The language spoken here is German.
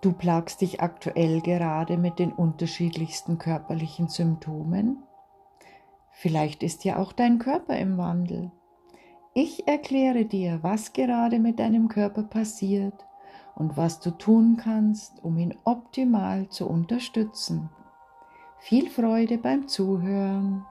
Du plagst dich aktuell gerade mit den unterschiedlichsten körperlichen Symptomen. Vielleicht ist ja auch dein Körper im Wandel. Ich erkläre dir, was gerade mit deinem Körper passiert und was du tun kannst, um ihn optimal zu unterstützen. Viel Freude beim Zuhören.